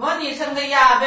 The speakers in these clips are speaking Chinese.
我女生的丫头。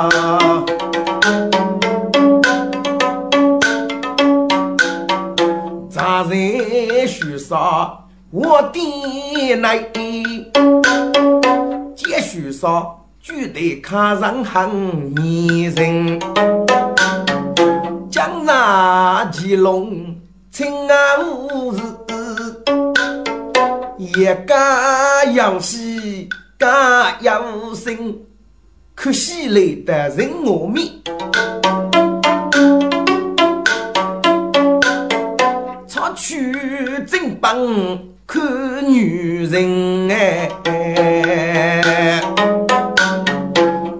在树上我的来，这树上绝对看人很迷人，江南奇龙清安无事。一家养喜，家养生，可惜来的人我面。帮看女人哎，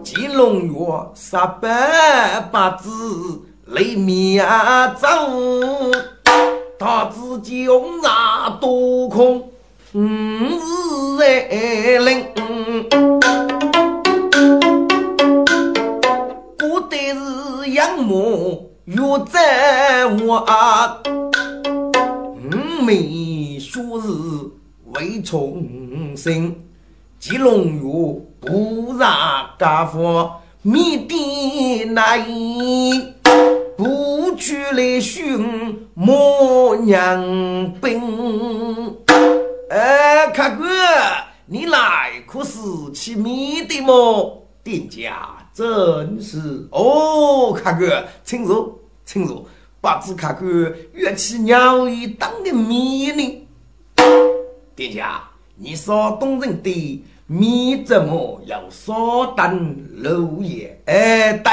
金龙月十八八字雷面走，他自己红纱多空。五日来临，古代是养母月在我，五说是为重生，吉龙月不让家父面的难，不去来寻母娘兵。哎，卡哥，你来可是去米的么？店家真是哦，卡哥，请坐，请坐。不知卡哥乐起鸟语当的米呢？店家，你说东人的米怎么要少等六爷？哎，对，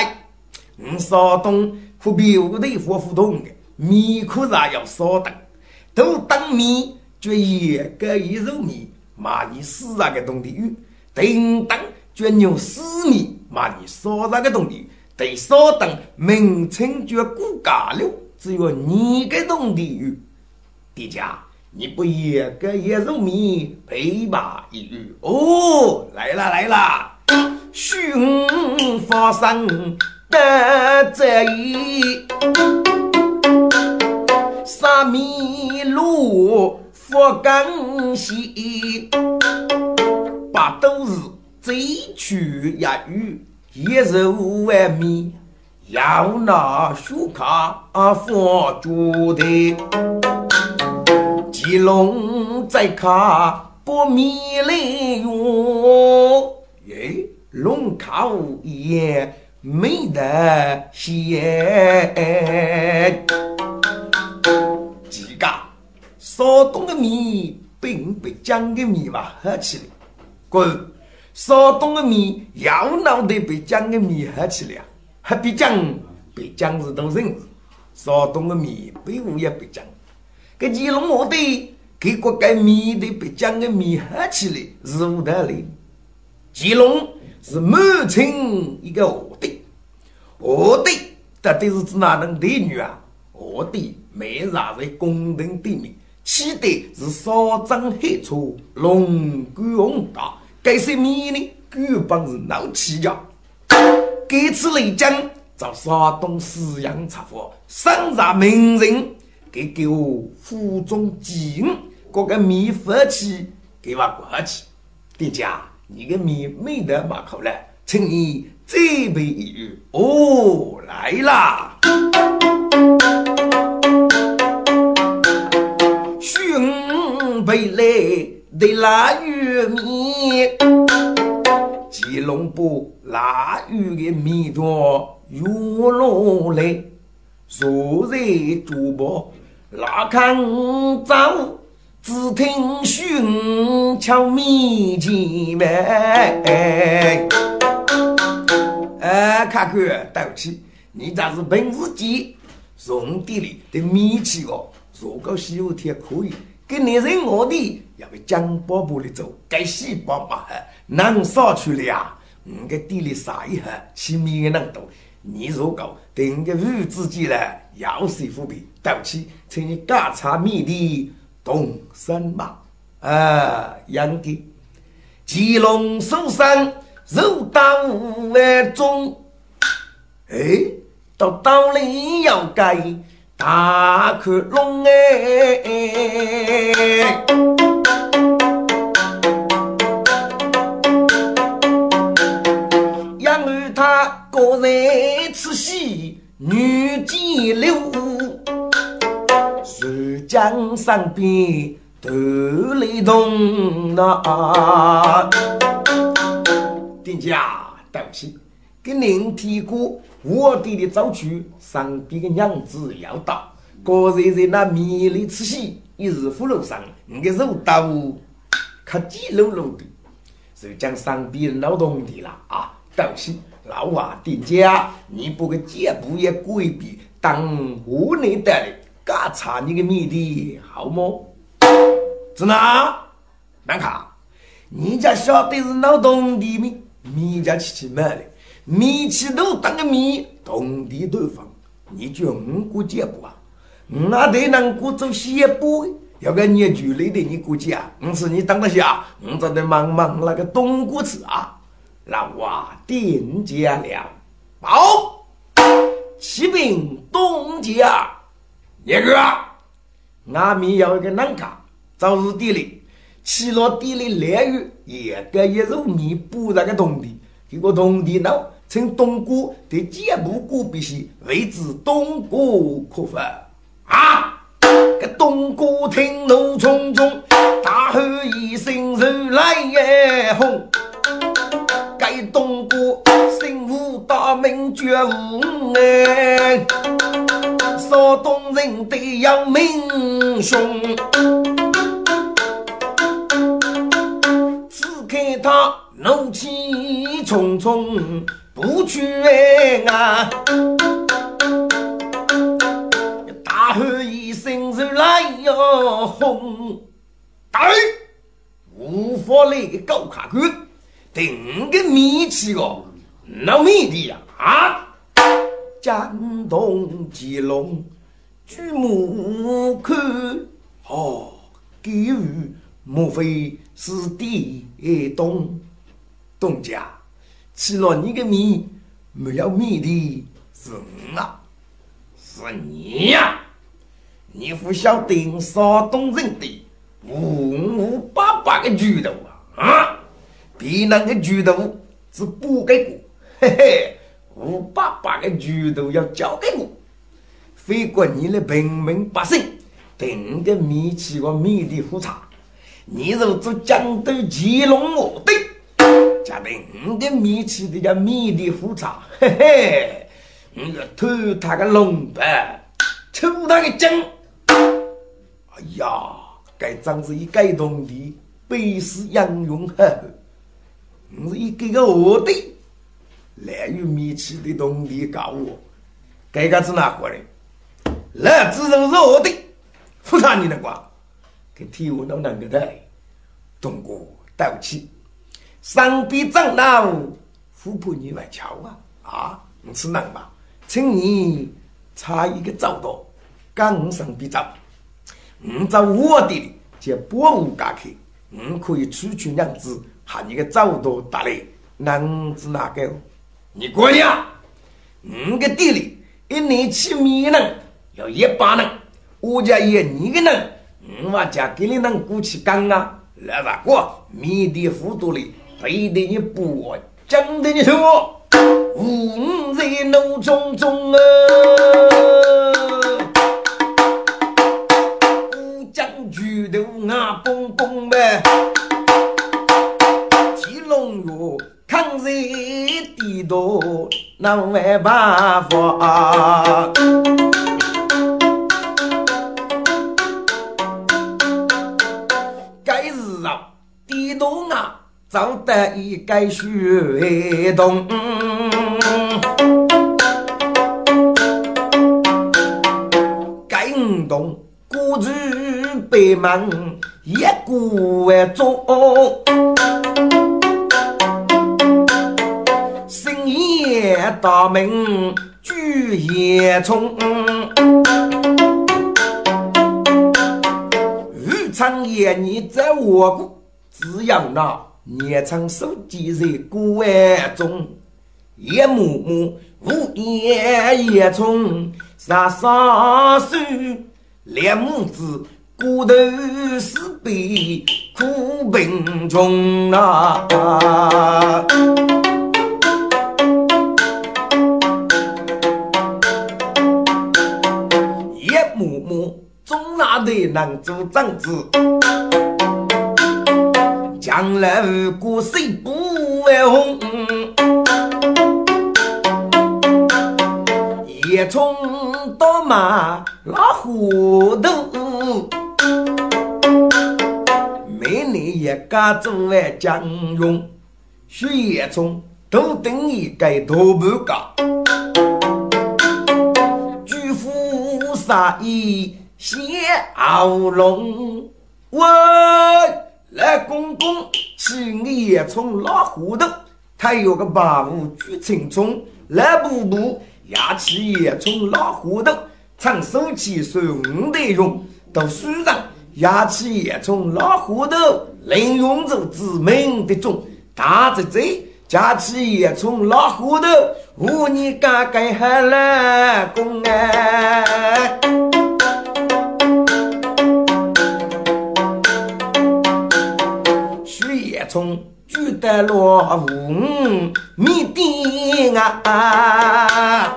你说东和别的火互动的米可是要少等，都等米。就一个一肉米，骂你死啊个东地狱；叮当就牛死米，骂你烧那个东地狱。得稍等，名称就顾家了，只有你个东地狱。爹家，你不一个一肉米陪骂一语哦？来了来了，寻发生的这一三米路。佛刚西，把都是贼取一语，一肉万米，要拿书卡放桌的。吉龙在卡不米来哟，耶，龙卡无言没得闲。几个烧东的米并不江的米吧喝起来，滚！烧东的米要脑袋被江的米喝起来，还比江被江是都人，烧东的米被物也被江。个乾隆皇帝给国家米的被江的米喝起来是无道理。乾隆是满清一个皇帝，皇帝到底是指哪能帝女啊？皇帝没啥在宫廷里面，起的是少张黑车，龙冠宏大。该些米呢，根本是闹气家。这次雷江找山东四阳茶坊，上上名人。给给我府中吉恩，这个米发起给我过去。店家，你的米没得马口了，请你再备一鱼。哦，来啦！寻备来的腊鱼米，吉隆坡腊鱼的米多，鱼落来，坐在主播。拉看走，只听寻敲米前门。哎，看看，对不起，你这是本事机，从地里的米去哦。如果西湖天可以，跟你人我的要被江宝宝的走，该西宝嘛，能上去了呀？我个地里撒一下，起米也能多。你如果定个日自己呢，要谁付皮？对不起，请你干茶米的东山嘛！啊，杨的吉龙手上肉刀五万中，哎，到刀里要改大克隆哎。个人吃喜女几流，江上边头雷动呐。店家，对不起，给您提过我爹的早去，上边的娘子要到，个人在那米里吃喜，一日葫芦上，你个肉刀可鸡溜溜的，浙江上边劳动的啦啊，对不起。老瓦店家，你不个脚步也规避，当湖内的嘎查你个米的好么？子哪？难卡，你家晓得是老东地米，米家去去买的，米去都当个米，东地都放，你就五个脚步啊？那得能过走西步，要个你距离的你估计啊？我是你当得下，我这得忙忙那个东过去啊？老娃定家了，报，启禀东家，那个，俺们有一个南卡，早日地里，起落地里连雨，也该一肉米补那个东地，这个东地呢，称东姑的肩部骨必须为之东姑可分啊！个东姑听怒冲冲，大喝一声，如来也红。该东郭心武大名绝无哎，山东人得要名雄。只看他怒气冲冲不去啊，大喝一声是来哟轰！哎，无法来个高卡关。定个米气哦，闹米的呀啊！江东吉龙举目看，哦，给予莫非是地东东家？吃了你个米，没有米的是我，是你呀！你不晓得山东人的五五八八个巨头啊啊！别人的猪头是不给过，嘿嘿，我爸爸的猪头要交给我。非过你的平民百姓，定的米奇和米的复茶，你若做江都乾隆我的，家定的米奇的叫米的复茶，嘿嘿，你要偷他个龙白，抽他个筋。哎呀，该张是一改动的，背是杨永呵，我是一个个我的，来与米奇的动地告我，该个是哪个人？来，自认是我的。不差你的瓜，给替我弄两个的，中国对不起，上边长老富婆你来瞧啊。啊，你是能吧？请你插一个灶道，刚上边走，你找我的就保护家去，你可以出去两只，喊你个灶道打来，能子哪个？你过年，你个地里一年起米人要一百人。我家也你个人，我家给你能过去干啊？来吧，我米的糊涂里背的你不讲的你说，五在怒中中啊，将举头啊蹦蹦呗，地多难为办法。早得一个血动，该动孤举北门一股为重，大门举夜冲，日长夜你在我国只要那。年长手机在古玩中，一幕幕无言也从沙沙手，两母子骨头是悲苦贫穷啊！中哪的能做长子？将来无辜谁不为红？夜冲到马老糊涂，每年一家做完将用，血液冲都等于该大半家。举夫杀意谢傲龙，喂。来，公公，起你也从老糊涂，他有个八五举青葱，来补补，牙起也从老糊涂，唱手起手五得用，读书上牙起也从老糊涂，能用着知名的种，大嘴嘴，家起也从老糊涂，无你嘎嘎还来公哎。从举得落五米地啊，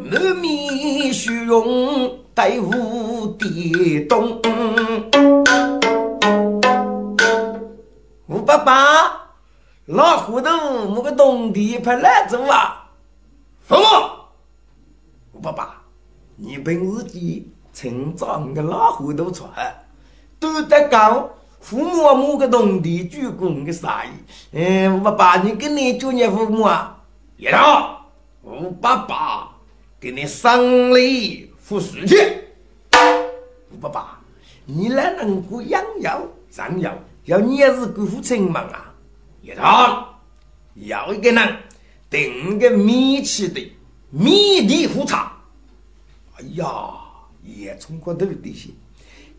满面虚荣带无地动。吴爸爸，老糊涂，我个东地派来走啊！父母，吴爸爸，你凭自己成长个老糊涂出都得讲，父母啊，某个东地主公个啥意？嗯，我爸你跟你叫你父母啊，一道，我爸爸给你赏礼付书去。我爸爸，你来能够养药上药，要你也是辜负亲忙啊。一道，要一个人订个米奇的米地胡茶。哎呀，也从过头的些。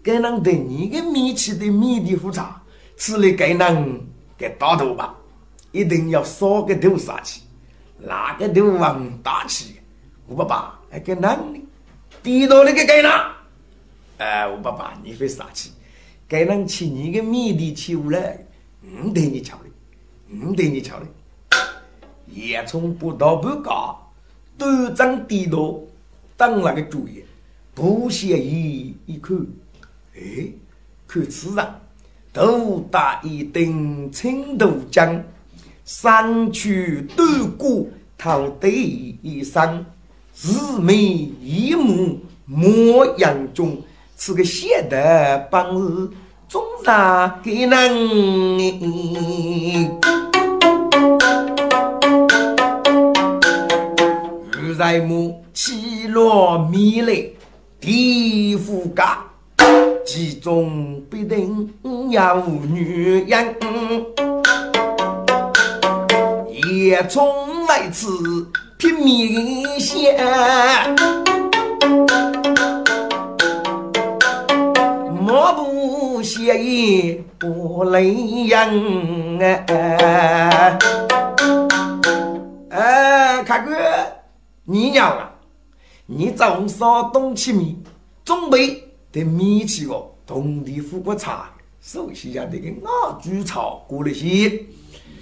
该能对你的米奇的米的复茶，吃了该能给打头吧，一定要烧个头杀气，哪个头往大气。我爸爸还给男的，低到那个该哪？哎，我爸爸你会杀气，该能吃你的米的起无来，唔对你瞧的，唔对你瞧的，也从不到不高，都长低到当那个主意，不屑一一看，哎，看此人头戴一顶青头巾，身躯短骨头戴一双，四眉一目模样中，此个写的本事总让给人。在目起落迷离，地府家，其中必定有女人。夜从来此拼命想，莫不写意不泪人哎，哎，看哥。你娘啊！你从山东起米，准备得米起个同地富国茶，首先要得个熬煮草过了些。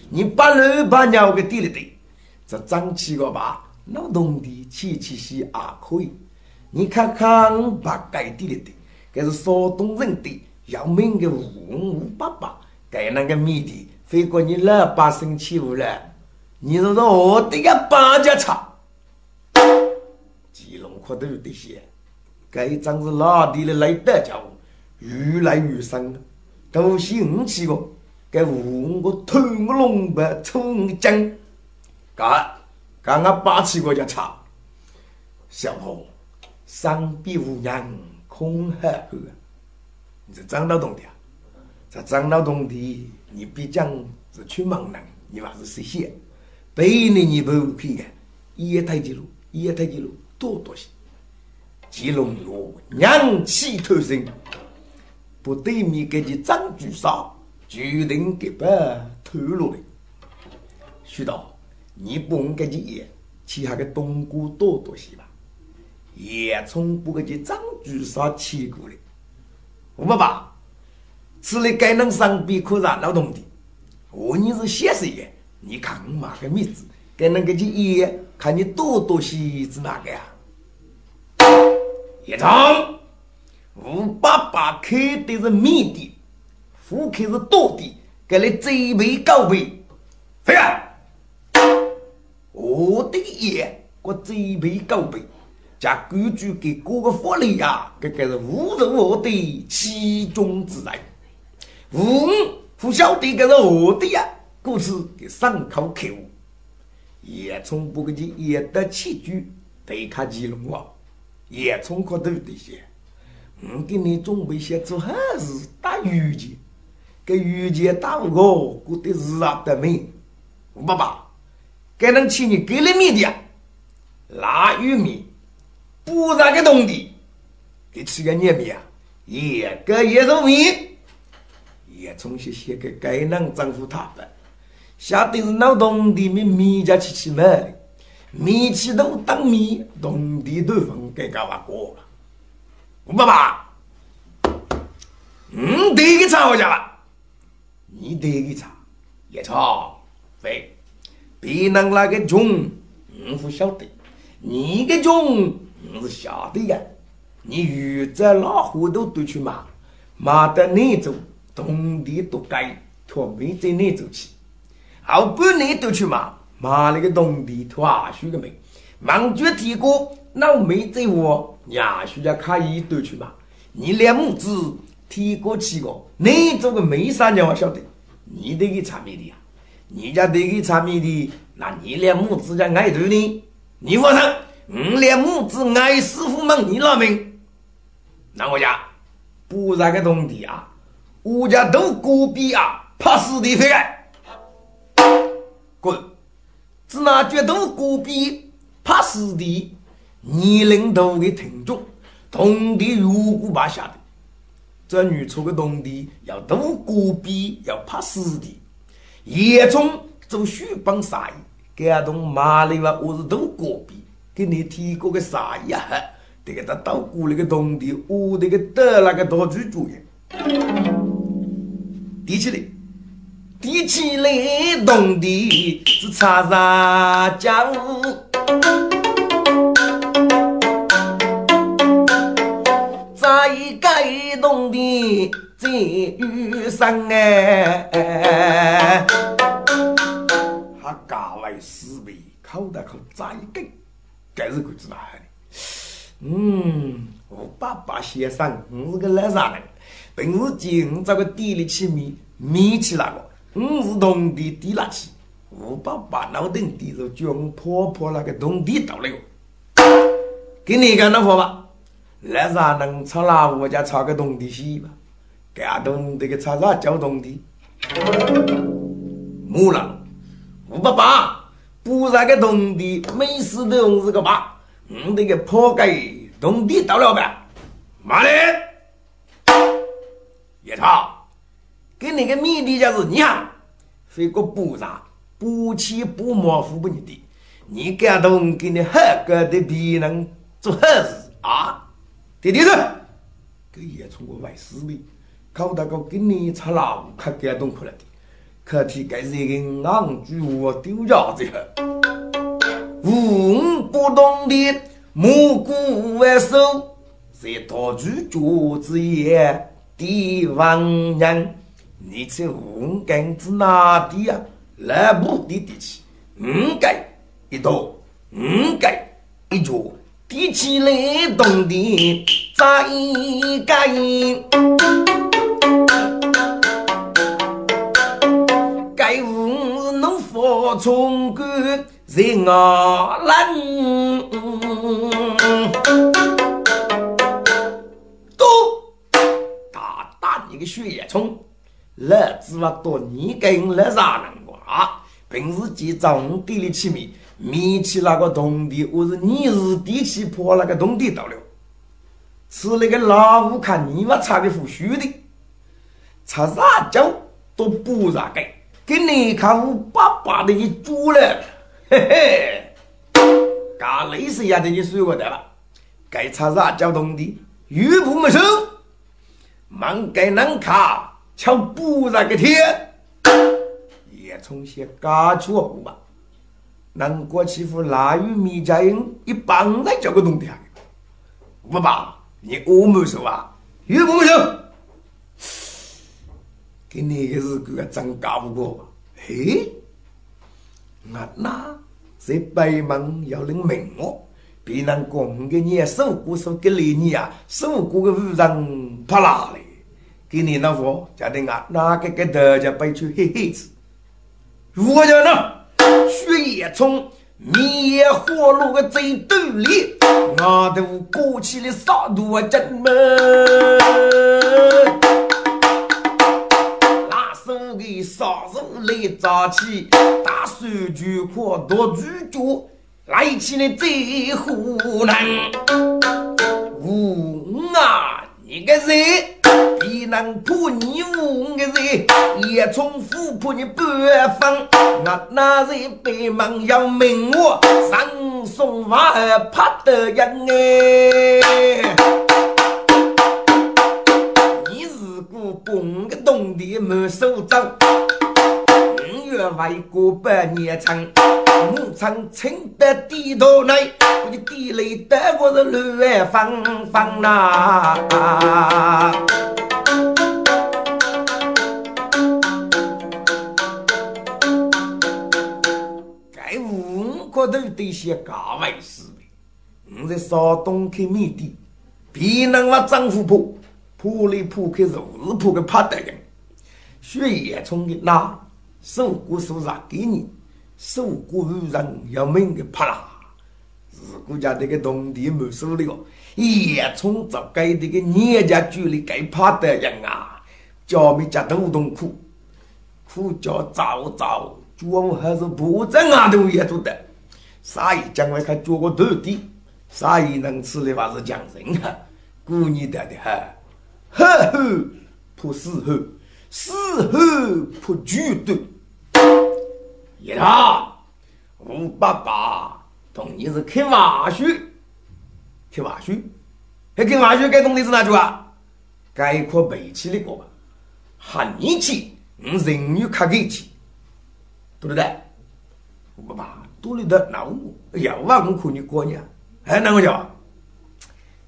你把老把鸟给点了的，这长起个吧，老农地起起些也可以。你看看把该点了的，这是山东人的要命的五五八八，该那个米的飞过你老百姓起屋了，你说说我的个八家茶。吉隆坡都有这些，该张是哪地的来得家伙，越来越深，都兴起个，该五个头个龙白冲江，干，刚刚八七个就差，小伙，上比无人空呵呵，你这张老东的，这张老东的，你毕竟是去忙人，你还是实现，背你你不去的，一台记录，一台记录。多多些，吉龙哟，娘气透身，不对面给你张举杀，决定给把透露了。徐道，你不用给你爷，其他个东姑多多些吧。也从不给你张举杀起过来。吴爸爸，此类该能上边可让劳动的，我你是先生爷，你看我妈个名字，该能给你爷，看你多多些是哪个呀？一场，吴爸爸开的是面的，副开是多的，给你这杯高杯，飞啊！我的爷，我这杯高杯，加规矩给各个福利呀，这个是无人我的其中之人。吾不晓得这是我的呀，故此给上口口，也从不给你也得起居，对看吉龙王。也从可头的些，我给你准备些做好事打鱼钱，给鱼钱打不过，过得日啊得命。爸爸，给能请你给了米的，腊玉米，不然个东的，给吃个年米啊，也个也肉米，也从些些个该能丈夫他的，下得是老东的米米家去吃嘛。米起都当米，东地都分给搞完过了。吴爸爸，嗯，第一个查我家了，你第一个查，也查，喂，别人那个穷，我不晓得，你个穷，我是晓得呀。你遇着老虎都都去骂，骂到你走，东地都该，托没在你走去，后半年都去骂。妈那个东地土啊，许个没，忙脚提过，老妹在我，伢许家卡一堆去嘛。你两母子提过去个，你做个没啥鸟我晓得，你得给查米的呀，你家得给查米的，那你两母子家挨头呢？你放心，我两母子挨师傅忙你老命。那我家不然个东地啊，我家都隔壁啊，怕死的飞来，滚！只拿决斗戈壁怕死的，年龄大的听众，同地如果把下的，这女出个东地要斗戈壁要怕死的，叶中做书帮啥意？感动马里话我是斗戈壁，给你提过个啥意啊？这个他到过那个东地，我这个得那个大主主意，提起来。提起来动的是擦擦浆。弄的在雨上哎，还家外四辈口袋可再一根，该是鬼子哪的？嗯，我爸爸先生，你是个懒啥人，平时间我找个地里去米，米去哪个？我是农地地垃圾。我爸爸脑袋低着，叫我婆婆那个农地倒了哟。给你干那活吧，烂啥能炒哪我家炒个农地戏吧？干农地个炒啥叫农地？木了，我爸爸不那个农地，没事的用是个爸。我这个破盖农地到了呗，马林！叶超，给你个米地就是你啊，非个不啥不起不模糊不你的，你感动给你合格的别人做好事。啊？弟弟子，给叶冲我外师妹，考大哥给你查老可感动哭了的，可替该是一个昂居我丢架子无不懂的。木鼓为首，在大举脚之言，帝王人，你这五根子哪地啊？来不的地气，五根一刀，五根一脚，提起来动的再一根，该五能发冲冠。人啊，人都大大一个血液虫，老子嘛多你跟来啥人话？平时记账地里起米，米起那个铜地，我是你是地起破那个铜地到了，吃那个老虎看你妈差的胡须的，吃啥酒都不咋给，给你看我爸爸的一猪了。嘿嘿，干类似一样的你水过得了？该查啥交通的？玉不没收，忙该能卡，瞧不那个天，也从些嘎出户吧。能过欺负腊玉米家人，一帮来叫个东的啊！不爸，你我没收啊？玉不没收，给你个是个真搞不过，嘿，那那。在北门要领命我，别人讲给你受过受给你你啊，受过个无人怕给你那货家的啊，哪个给大家背出黑黑子？我讲呢，血液从灭火炉个最肚里，我都过去的杀毒真门。给杀手来扎起，大手就可夺主角，来起来最湖南。五啊，你个人，必能破你五个人，也从富破你半分。我那人北门要命我，上送娃儿怕得人哎。公个东地没收走，五月为过百年长，牧场清得地头内，我的地里得我是乱放放呐。该五可都得些岗位事的，我在山东开米地，别人我张富婆。铺里铺开是日铺个怕的人，血液冲的那受过受伤给你，受过污染要命的怕？啦！是国家这个农地没收的哦，叶冲早该这个人家距离该怕的人啊，家没家都痛苦，苦叫早早，中还是不正啊都也做的，啥也将来看做个土地，啥也能吃的话是讲人哈，过年的的哈。呵呵，破死后，死后破举头。一他，我爸爸同你是开玩笑，开玩笑，还开玩笑，该懂的是哪句啊？该可背起的过吧？喊你去，我人女卡给去，对不对？我爸多了的那我，哎呀，我我可你过年，还哪个叫？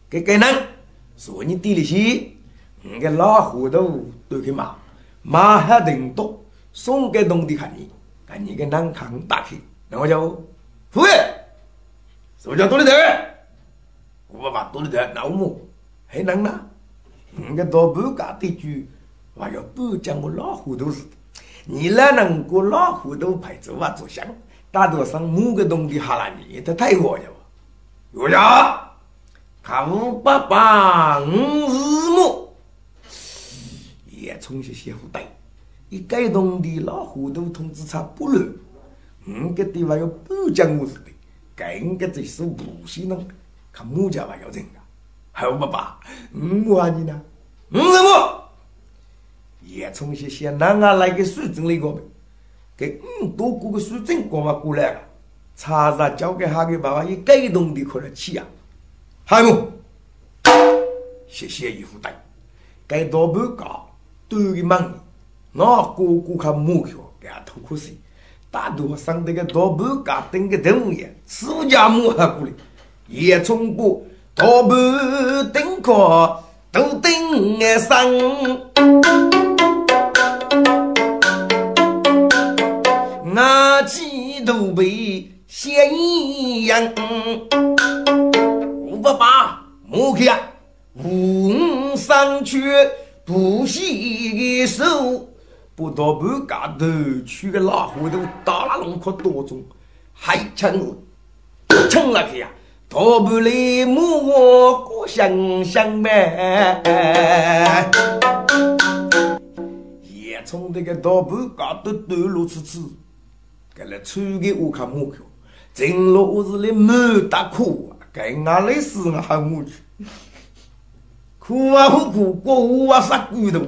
给给人说你地里去。你个老糊涂都去骂，骂还人多，送给农地看你，看你个南康打开，那我叫夫人，什么叫多的头？我把多的头那我么还能呢？你个到半家的句，还要不讲我老糊涂似的。你哪能过老糊涂陪着我做香？大多上某个东西哈拉你，他太火了。有呀，看五八八五日木，也从些些不对。一改动的老糊涂通知差不乱，五个地方要不讲我是的，更个这是无锡人，看木家还要人啊。好爸爸，五啊你呢？五日木。也从些些南啊来个水镇那个呗，给嗯多过个水镇过嘛过来了，查查交给他个爸爸一改动的可能起啊，还有，谢谢姨夫带，该多半高多个忙，那哥哥看目标给他偷苦水，大多上这个多半高等个动物园，自家母还过来，也从过多半等个都等上。那几都被嫌一样，五百八，莫去啊！五上去不洗手，不到半嘎头去个老虎头打那龙壳多重，还成成了去呀！大不来母我过香香呗，也从这个大半嘎头抖露出去。给了穿给我看目标，进了屋子里满大哭，该哪里死啊喊我去，哭啊不哭，过午啊杀骨头，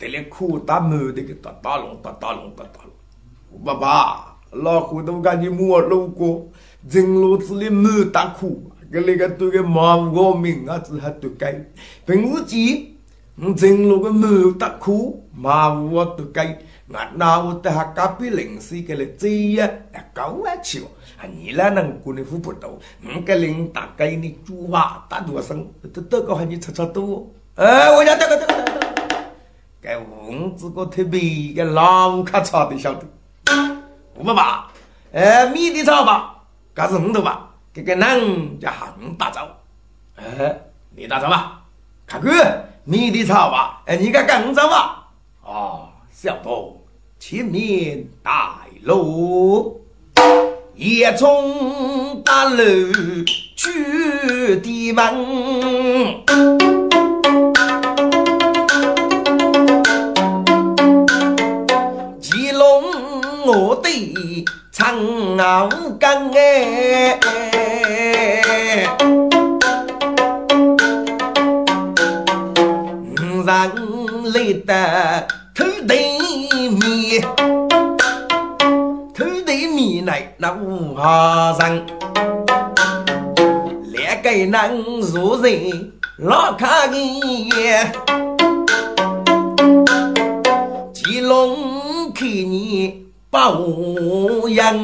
得了苦打满的个打打龙打打龙打打龙，爸爸老虎都赶紧摸路过，进了屋子里满大哭，给那个对个马我命啊子还都该，平时记，进了个满大哭，马我都该。那那我等下隔壁邻居给来追呀，搞完去哦。啊，你那能过你付不到，五个领大给你煮话打多少都都搞该五子个特别个老卡炒的晓得。五百八，哎，米的炒吧，这是五头吧？这个人叫韩大招。哎，你大招吧？看哥，米的炒吧？哎，你个更招吧？哦，小多。前面大路，夜从大路去的门，我的长老干哎，人累得头疼。米，土地米内那五行人，两个人如人老看眼，吉龙看你不样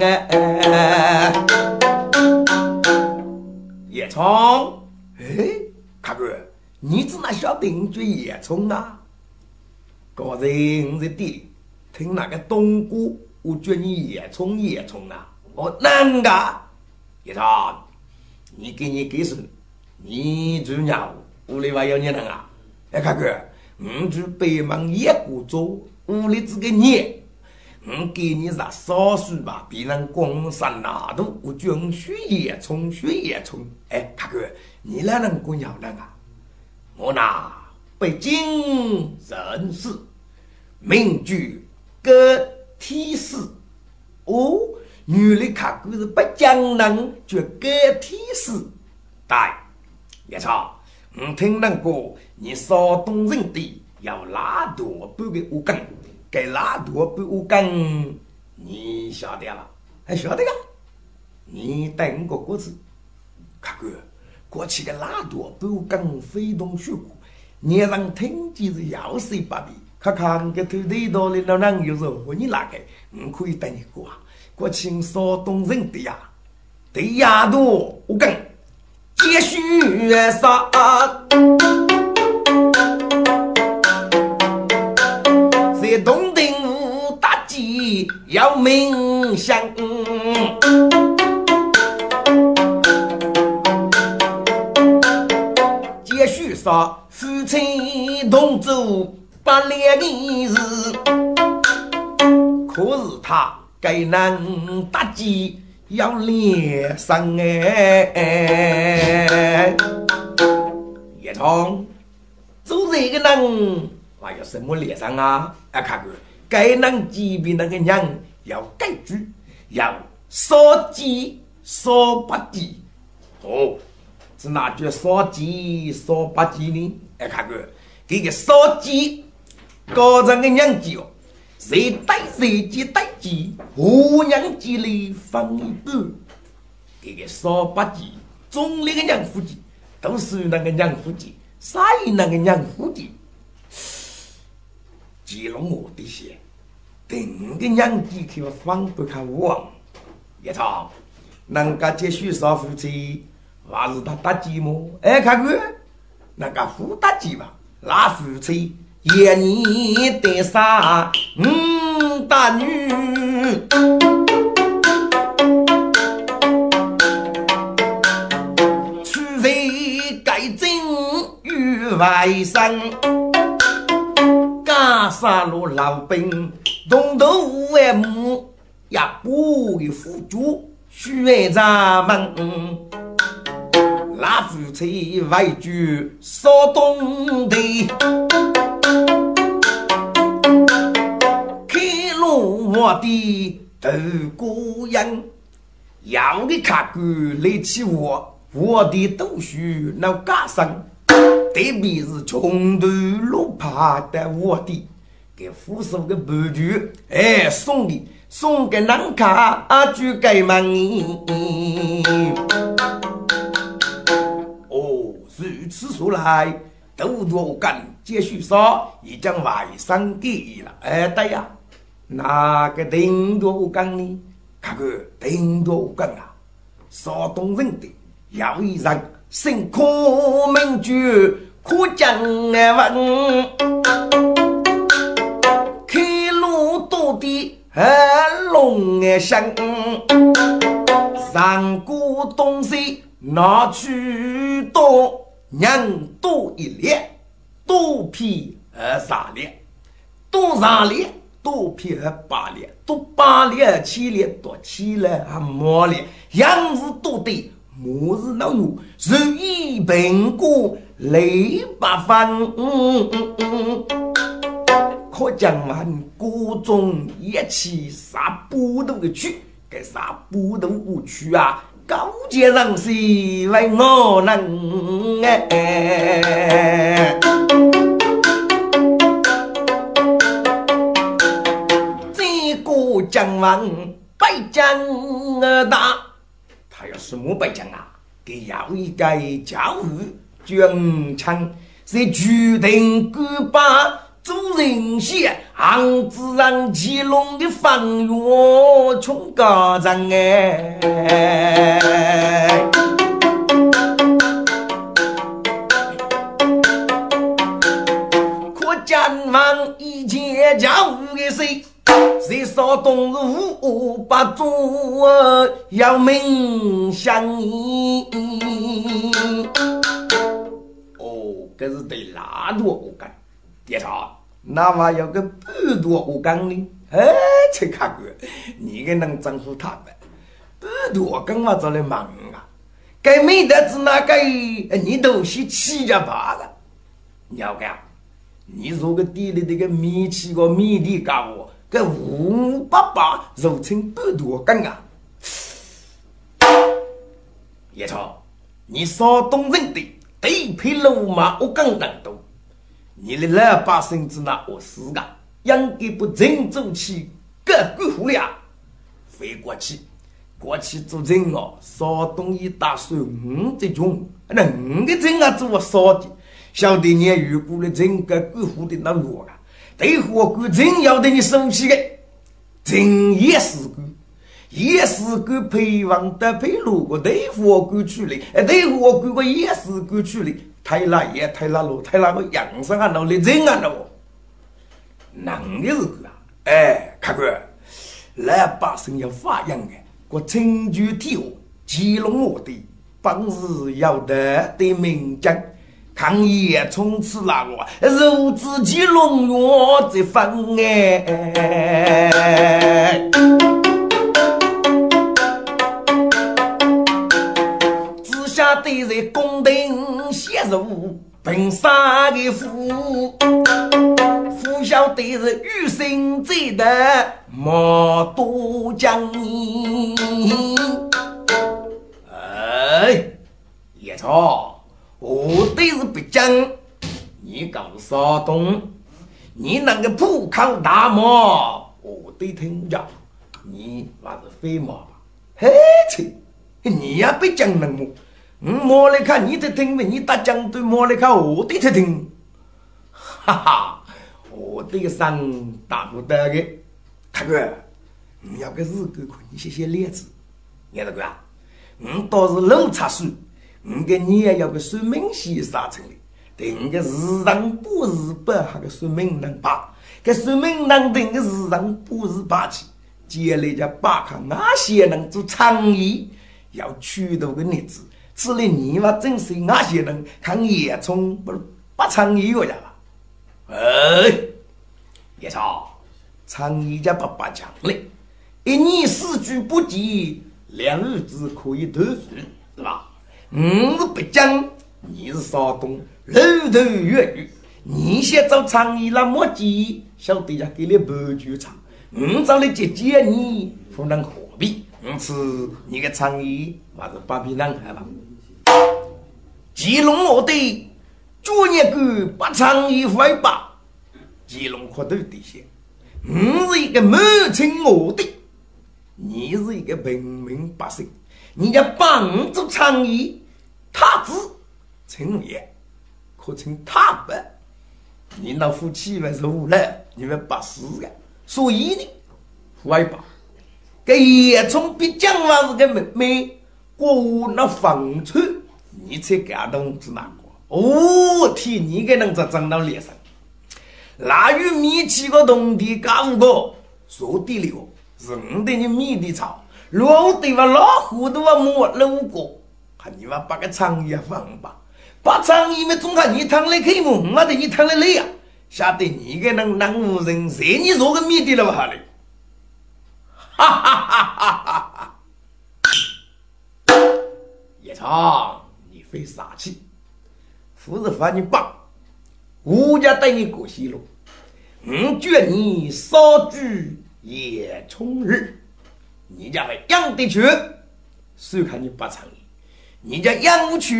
哎，叶冲，哎，大哥，你怎么晓得你叫叶冲啊？刚才我在店里听那个东姑，我叫你叶冲叶冲啊！我哪个？叶冲，你给你给谁？你做鸟，屋里还有你人啊？哎，看哥，我住北门一锅粥，屋里只给你，我给你啥少数吧？别人光山那度，我叫学叶冲学叶冲。哎，看哥，你哪能过鸟人啊？我那。北京人士，名句歌体诗。哦，原来看故是北京人就歌体诗。对，叶超，我听人过你山东人的要拉多半个五根，该拉多半五根，你晓得了？还晓得个？你等个果子，看过过去的拉多半五根非同小可。你让听见是要死不比，看看个土地多的老人有时候你哪个，我可以带你过啊。过请山东人的呀，对呀多我跟继续杀。在洞庭湖打鸡要鸣响。继续说，夫妻同住八两年日，可是他该能打鸡要连上哎。叶冲，做这个人还有什么脸上啊？啊，看看，该能几比那个人要改住，要少鸡少不鸡哦。是哪句少鸡少不鸡呢？哎，看看，这个少鸡高人的娘鸡哦，谁带谁鸡带鸡，五娘鸡里放一半。这个少不鸡，中立的娘夫鸡。都是那个娘夫的，啥那个娘夫的，记了我的些，等个娘几口放不开我，一场，人家继续说夫妻，还是他打鸡么？哎，看看，那个夫打鸡吧，那夫妻一年得三五大女。外甥家杀了老兵，东头五万亩，也不给付主，许愿咱们那夫妻为主少东的，开路我的头孤人，要的卡哥来起我，我的读书那家生。特别是穷途路爬的卧底，给富庶的盘局，哎，送的送给人家就给嘛哦，如此说来，都多干继续说，已经外甥给了。哎，对呀，那个顶多干呢？看看顶多干啊，山东人的要一人。辛苦名酒可讲问，开路多的龙儿香，上古东西拿去多，人多一列，多皮二三列，多三列，多皮二八列，多八列七列，多七列还毛列，样子多的。末日老奴，如意苹果泪八分，可将完各种一起杀不动的去，该杀不动不去啊！高阶人士为我能哎，这个将完百将大。还要什么北疆啊？给要一个教育军枪，是决定古巴做人先，昂自然吉隆的方圆穷高人哎。可见望一切教育的谁？谁说冬日五八钟要命相依？哦，这是对哪多我讲，爹操，那还有个半多我讲呢？哎，这看过，你个能征服他们？半多跟我做的忙啊！该没得子那个，你都是起家罢了。你要干？你说个地里这个米起个米地干我。这五八八肉称半多根啊！叶超，你山东人的地皮路马我更难懂，你的老百姓子那我死个，应该不振作起各鬼户了，飞过去，过去做人哦，山东一大水五这种，那五个人啊做少的，晓得你遇过的人各鬼户的那弱啊。对火锅真要得你生气的，真也是个，也是个陪王的陪路过对火锅处理，哎，对火锅个也是个处理，太辣也太辣了，太辣个样生啊，闹的人啊，闹。能的是个啊！哎，客官，老百姓要发扬的，我成就体活，记录我的本事要得的名将。抗夜从此那个如自己龙跃这分哎，只下得在宫廷写入平杀的父，父晓得是余生最的莫多讲。哎，叶超。我对是北京，你搞山东，你那个浦口大马，我对听讲，你还是飞马吧？嘿切，你也北京人么？我摸来看你的听没？你打江对摸来看我对他听，哈哈，我对上打不得的，大哥，你要个日狗，你写写例子，你大哥，我倒是老插水。你个你也要个算命先生成的，定个市场不日八，还个算命能把，个算命能定个市场不是把起，接来家把看哪些人做长衣，要取多个日子，此类你嘛真是哪些人看野葱不不长衣个呀？哎，叶超，长衣家不把强嘞，一年四季不及，两日子可以得数，是吧？我是北京，你是山东，楼头粤语。你先找长衣那墨迹，小弟家给你白酒唱。我找你姐姐，你不能何必？我是你个长衣还是八匹男孩吧？吉隆我的昨日个把长衣回吧，吉隆可头底下，我是一个满清我的，你是一个平民百姓，你要帮助长衣。太子称爷，可称太白。你那夫妻们是无赖，你们不是的。所以呢，外吧，这叶从必讲话是个妹妹，过那房车，你才感动是哪个？哦替，你给能子长到脸上，那与米七个冬天干五个，说的了，是我的你米的草，老对我？老糊涂啊，莫老过。你妈把个长衣放吧，把长衣么总看你躺来开门，我的你躺来累呀，晓得你个能男无人，谁你做个米的了吧嘞？哈哈哈哈哈哈！叶长，你非傻气，夫人罚你棒，我家带你过西路，我劝你少举叶冲日，你家为养得去，谁看你不长衣？你家养不起，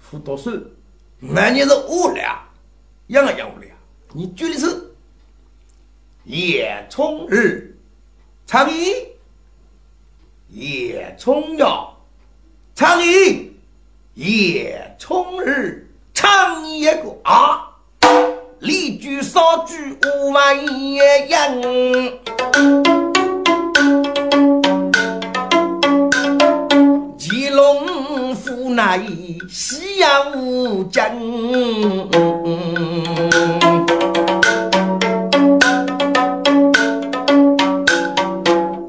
付多少？那你是无聊，养也养不了。你举的是叶冲日，长衣，叶冲腰，长衣，叶冲日，长一个啊！立举少举五万一样。乃西洋将，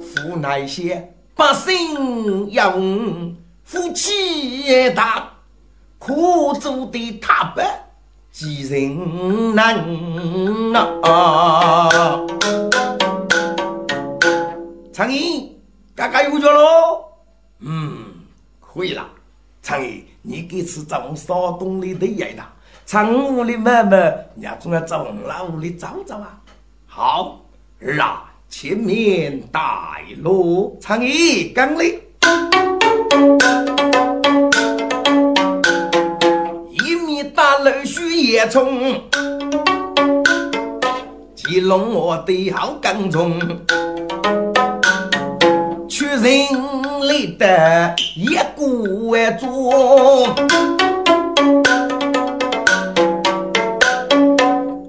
夫乃些百姓用，夫妻大，苦做的他不几人能啊！苍蝇，刚刚有脚喽？嗯，可以了。常爷，你给吃咱们山东里的人呐？常屋里妹妹，你总要找我们老屋里找找啊。好，儿啊，前面带路，常爷跟来。一米大楼须叶冲，吉隆我的好耕种，去人。累得一鼓做，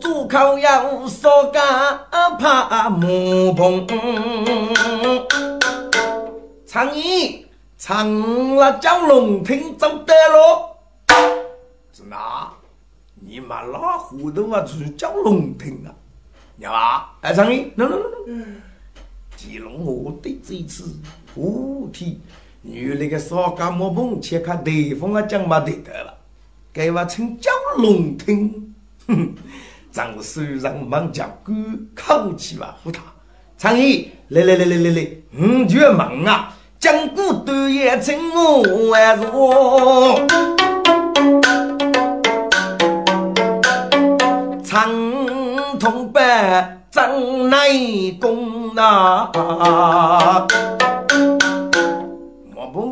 做口要烧干怕木碰，唱一唱了叫龙听走得咯，是哪？你妈老糊涂啊，去叫龙听啊？要吧？哎，张毅，no no no no，吉隆我对这次五天，原来个少干莫碰，切看对方啊讲嘛对得了，该话称蛟龙听，哼，张手上忙叫狗，口气嘛呼他。张毅，来来来来来来，五绝忙啊，讲古断也称我万说，长通班张内功呐，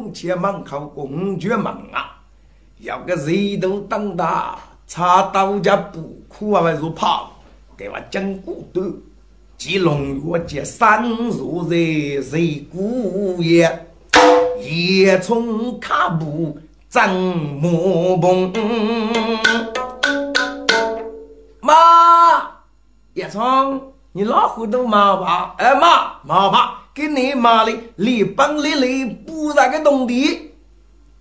莫碰前门口公爵忙啊，要个人头当大，插刀家不苦啊，还是怕，给我讲古断。吉龙月接三如在谁古也，夜从卡布张木棚。妈，叶聪，你老糊涂嘛吧？哎妈，妈吧，给你妈的离帮里里不那个东地，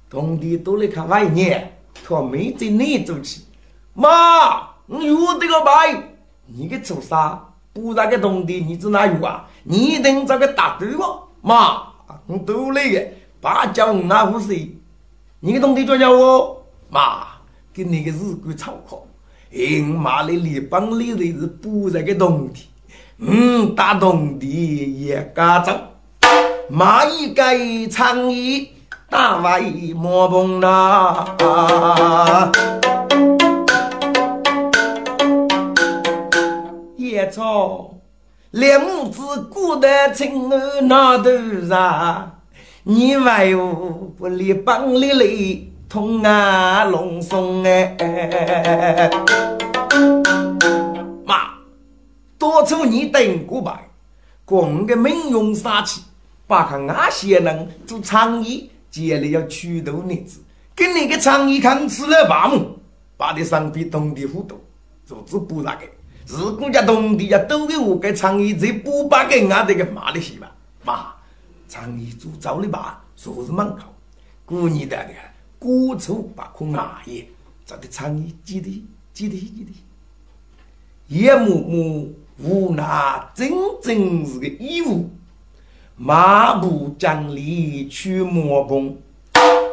东地都来看外年，他没在你走起。妈，你有这个白，你给做啥？不那个东地，你在哪有啊？你一定找个大对哦，妈，我都来个，爸叫我那五岁，你个东地做叫我妈，跟那个日鬼吵好，哎，妈的离帮里头是不那个东地，嗯，大东地也家走，妈一个长衣大外莫碰那。野草，两母子过得情儿那头上，你为何不离帮里来同啊龙松哎？多出你等过吧，光个民用杀气，把看那些人做倡议，接了要取头日子，跟那个倡议看吃了八亩，把的上比东的糊涂，做子不那个。是国家同地呀，都给我个倡议这不把给俺这个骂的是吧？妈，倡议做早的吧，说是蛮好，过年的的，过丑把苦阿爷，这的倡议记得记得记得，叶木木无奈，真正是个义务，马步江里去磨崩，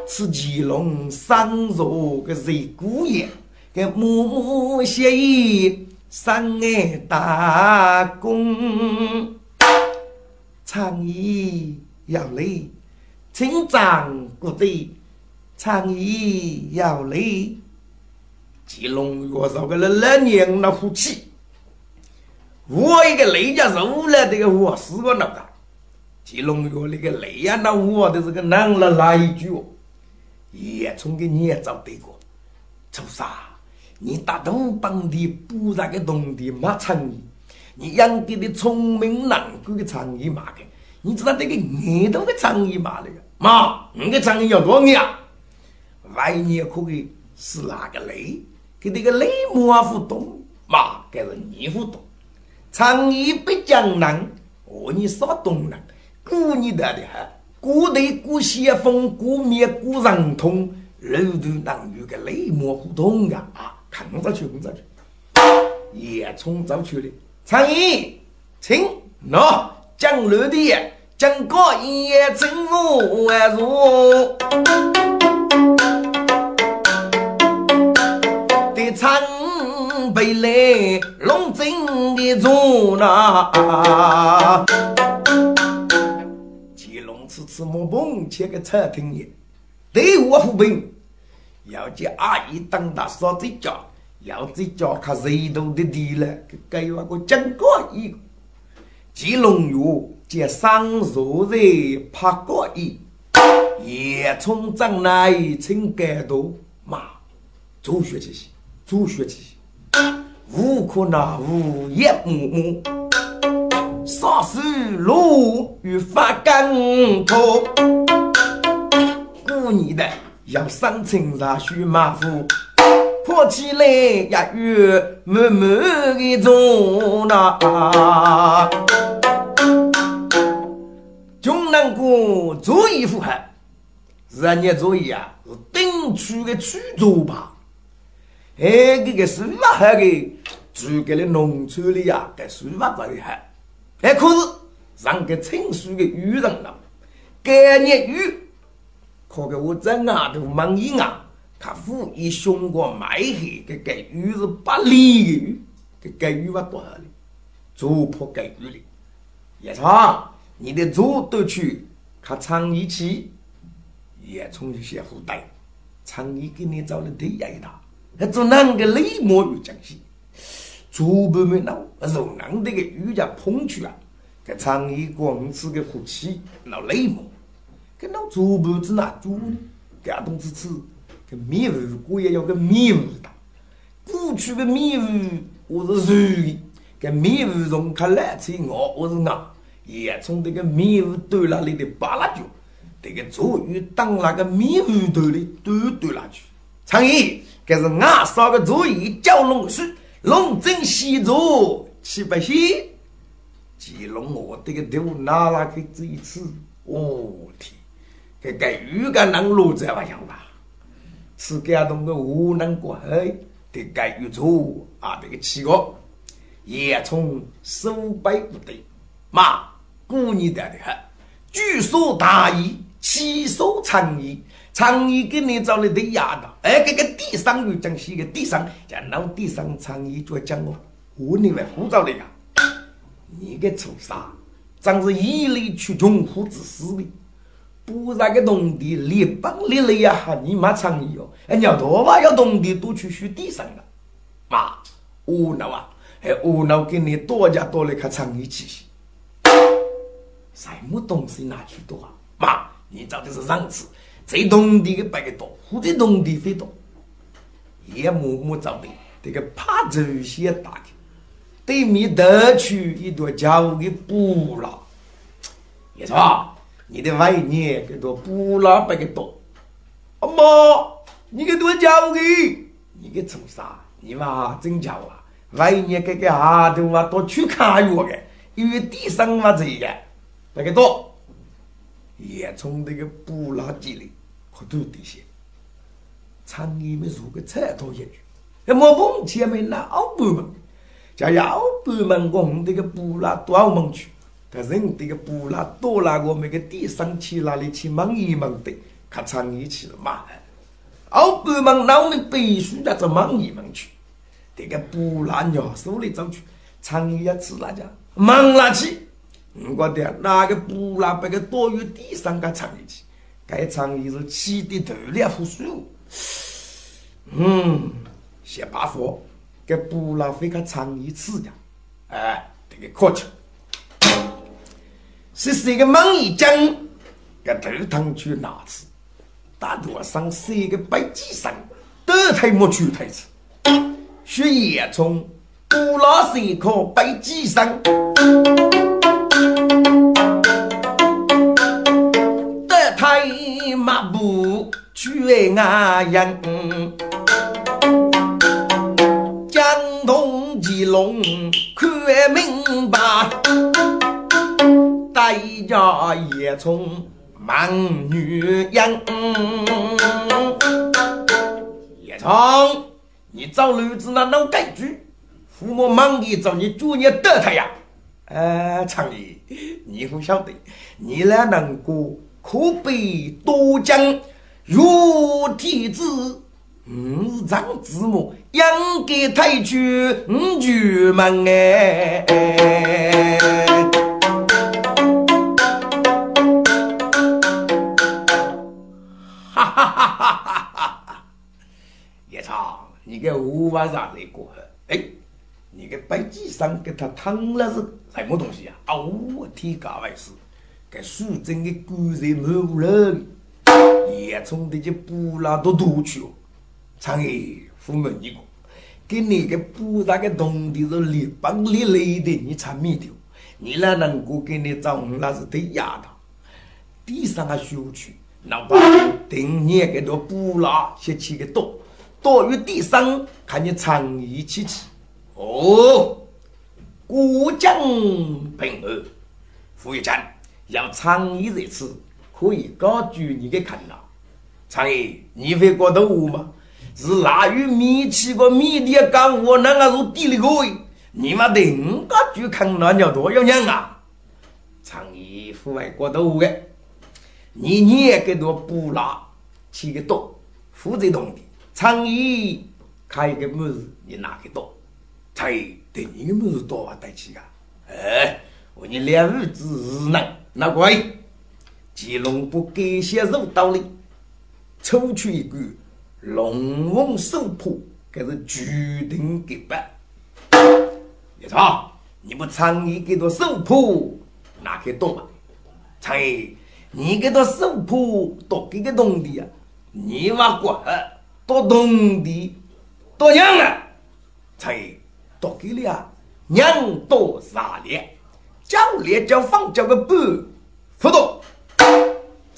是吉隆上座个谁姑爷，给木木协议。三爱打工，倡议要来，成长不对，倡议要来。吉隆坡少个了老年那福气，我一个雷家受了这个我四个脑袋。吉隆坡那个雷呀，那我的这个难了来一句哦，也从给你也找对过，做啥？你打东帮的不那个东的马长衣，你养的的聪明难过的长衣嘛的，你知道这个耳朵的长衣嘛那个？妈，你个长衣要多少啊？外年可以是哪个雷？跟那个雷模互动，妈，该是你互动。长衣不江南，哦，你少东南，古你的的哈，古代古先锋，古灭古人通，肉头能有个雷模互通的啊！看着去，看着去，也冲走去了。参议，请喏，江流的江哥也请我入。的参北来龙井的住那，乾隆次次莫碰切个餐厅也，对我扶贫。要叫阿姨当大嫂子家，要在家看热度的地了，给我个讲过一，吉龙月接上热热拍过一，夜从帐内请感动妈，做学去些，做学去些，无可那无也木木，啥时路与发干头，过年的。要上青山须马虎，跑起来也有满满的重呐。穷人过做衣服还，人家做衣啊是顶区的区做吧？哎，这个是哪个住给了农村里呀，该书法最好。哎，可是让给成熟的女人了，该年雨，可给我在外头忙一啊，他父一胸过卖黑，给给雨是不利的雨，给给雨法多少哩？做破给雨哩。叶昌，你的左都去看长一起，叶冲就先胡带，长一给你找了第一大，还做哪个雷魔又讲戏？祖辈们闹，容让这个雨家碰去啊！给长衣光子个福气闹累么？给老祖辈子哪做呢？给东子吃，给米糊过也要个米糊的。过去的米糊我是熟的，给米糊从看来吃我我是硬，也从这个米糊堆那里的扒拉住，这个左右当那个米糊头里都堆拉去。长衣，这是俺烧个主意叫龙水。龙争西走，七八仙，吉龙我这个头拿来给这一次，我天，这个鱼竿能落在不像吧？是感动个无能过后，这个鱼错啊，这个七个也从手背不对，妈，过年代的很，据说大意，七手长意。长衣给你找来的丫头，哎，这个地上有讲些个地上，叫老地上长衣就讲我，我你们护照的呀？你个畜生，真是以利取穷苦之死的！不然个农地立邦立了呀，你妈长衣哦，哎，要多吧？要农地都去修地上了，妈，无脑啊！哎，无脑给你多加多了看长衣气息，什么东西拿去多啊？妈，你找的是上次。这农地的白个多，或者农地非多，也默默找的这个帕子先打开，对面得去一朵家务的补了，也是吧？你的外年给多补了白个多，阿妈，你给多家务的，你给做啥？你妈真巧啊！外年给个下头啊，多去看药的，因为地上嘛这个白个多。也从这个布拉吉里可多这些，厂里面如个菜多一句，那么碰前面那奥布们，叫奥布们往这个布拉多少门去？但人这个布拉多拉我们个地上去哪里去忙一忙的，看厂里去了嘛？奥布们那我们必须要走忙一忙去，这个布拉鸟手里走去，厂里要吃那家忙哪去？我的那个布拉把个多于地上个长一起，该长也是气的头两副数。嗯，先把火给布拉费个长一次呀，哎，这个客气。是谁个忙一讲，给头疼去哪次？大多上是一个白鸡上，都太没趣台词。血液从布拉一颗白鸡上。去阿阳，江东吉龙看明白，大家也从忙女人。叶冲，你找儿子那能改句？父母忙的找你做你得他呀？哎，常爷，你不晓得，你那能过？可悲多将如天子，五丈之母养给太君五举门哎！哈哈哈哈哈哈哈！叶超，你个五万上来过后，哎，你个白鸡上给他烫了是什么东西呀？哦，天高万事。该苏镇的古人某人，也从这些布拉都夺去哦。常爷，父母你个，给你个布拉个农地是立邦立雷的，你才米头，你哪能够给你找那是对丫头？地上还修去，哪怕等年给多布拉先起个多，多于地上看你长义起起。哦，过江平儿，傅玉珍。要长衣这次可以高举你给看了，苍蝇，你会过得我吗？是哪有米气个米的干活，那个是地里个？你妈的，五个就看那鸟多要娘啊！长衣户外过度的，你你也给多不拉，起个多，负责动的。苍蝇开个么子，你拿个多，苍蝇对你的么子多啊带起啊！哎，我你两日之能那乖，吉隆坡给些肉道理，抽出一个龙王手破，这是注定给办。你操！你不唱你给多手谱，哪个多嘛？唱你给多手谱多给个东的呀？你娃过多东的多娘啊！唱多给了呀？娘多啥咧？叫咧叫放叫个不不多。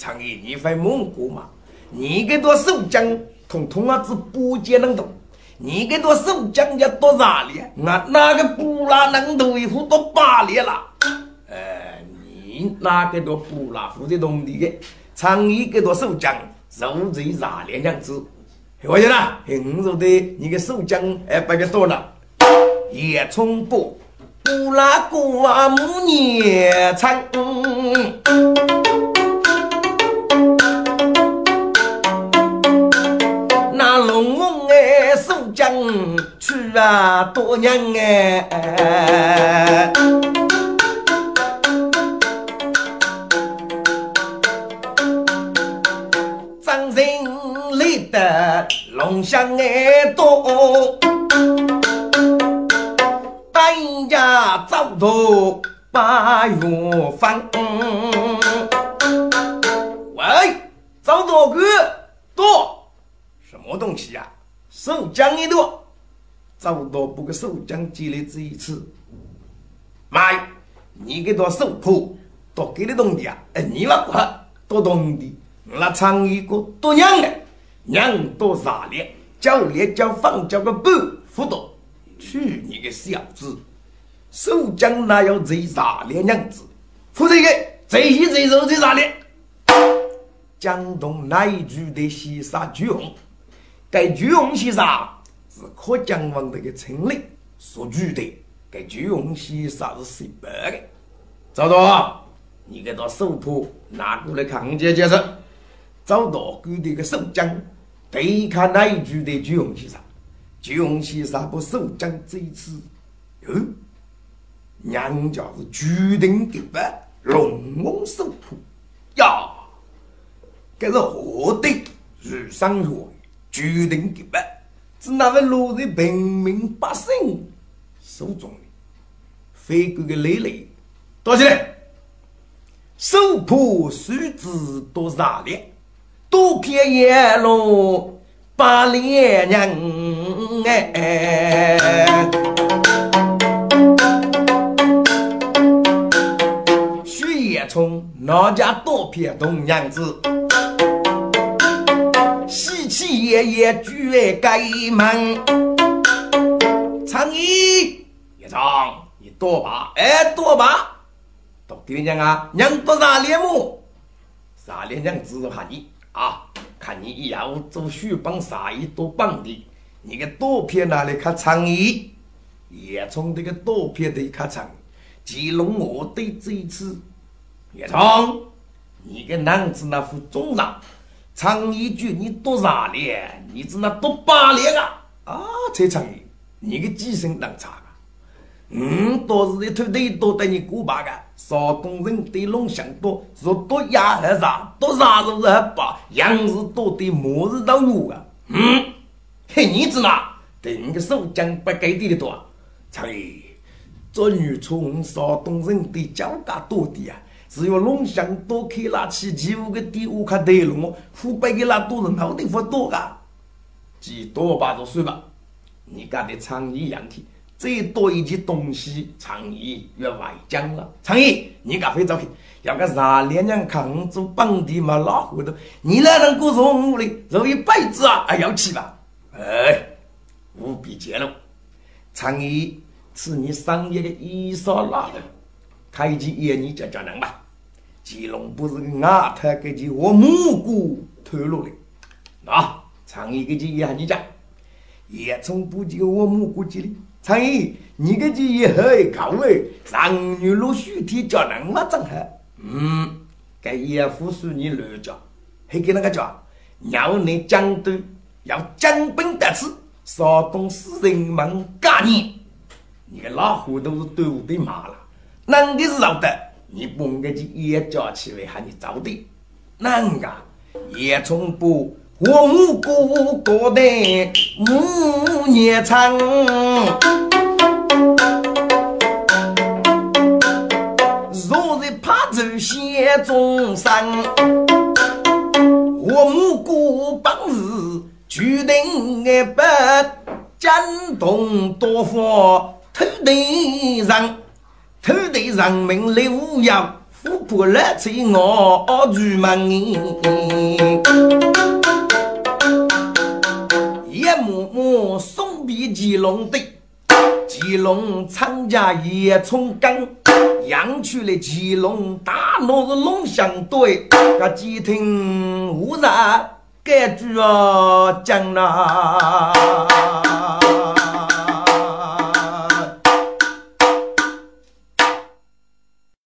唱你会蒙古嘛？你给多手将统统啊子不接能动。你给多手讲家多啥咧？俺那个布拉能头一副多八咧了。呃，你那个多布拉负责动地的，长衣给多手讲，手最啥咧样子？我讲啦，很说的，你个手讲哎，白个多了。叶冲波，布拉古啊木年长。将去啊，多娘哎！张人立的龙香哎多，大家早到八月份。喂，早多哥多，什么东西呀？手将一多，找到不个手将积累这一次，妈，你给多手破，多给的东西啊！哎，你那块多东西，那唱一个多娘的，娘多啥咧？叫咧叫放叫个不不多，去你个小子！手将那要最啥咧娘子？负责个最细最肉最啥咧？江东那一句的西沙巨红。该朱红先生是可江王的个称令所举的。该朱红先生是谁办的？赵导，你给他手铺拿过来看解解释。赵导给的个手将，对看那一句的朱红先生。朱红先生不手将这一次，哟，娘家是注定给办龙王手谱呀。这是何等如上月？决定给办，是那位落在平民百姓手中的，飞过的累累，多起来，手破树枝多热烈，多片叶落把脸人哎，树叶从哪家多片东娘子？喜爷爷举开门，苍蝇一长，你多把哎多把，到底娘啊娘多啥脸目？啥脸娘指下你啊？看你以后做书帮啥衣多帮的，你个多片拿来看苍蝇？也从这个多片的看长，记录我对这一次，叶冲你个男子那副重上。唱一句，你多啥年？你只那多八年啊！啊，才唱一，你个几声能唱啊？嗯，多是一头腿多得你过八个。山东人对龙香多，说多鸭还啥？多啥子是还八？羊是多的末日到有啊？嗯，嘿，你知哪？对你个手将不给地的多？唱一，做女从山东人对交家多的啊。只有龙翔多开拉起几五个第五卡对龙，湖北的那多人脑袋发多噶，几多把就算吧。你干的倡议样体，再多一件东西，倡议越外讲了。倡议你干会早去，要个啥两娘扛住本地嘛老糊涂，你哪能过上我的，做一辈子啊还要去吧？哎，务必揭露，倡议是你商业的衣裳拉的，开机也你就叫能吧。吉隆不是个外滩，给其我蘑菇透露的啊！长一个鸡呀，你讲，也从不久我母过去了。长一，你个鸡也很高哎，上女陆续提叫人么整哈？嗯，该也夫是你乱叫，还给那个叫，要你讲对，要江本得吃，少懂事人们概念。你个老糊涂是队伍的骂了，能的是老的，你不应该去也叫起来喊你早的，男个也从不。我母姑过的母年长，若日怕走险中生。我母姑本是决定也不惊动多方土地上，土地上民留洋，富婆来催我出门。一木木送别吉隆的，吉隆参加野葱干，养出了吉隆大闹是龙翔队，个吉听无然，该句啊讲啦。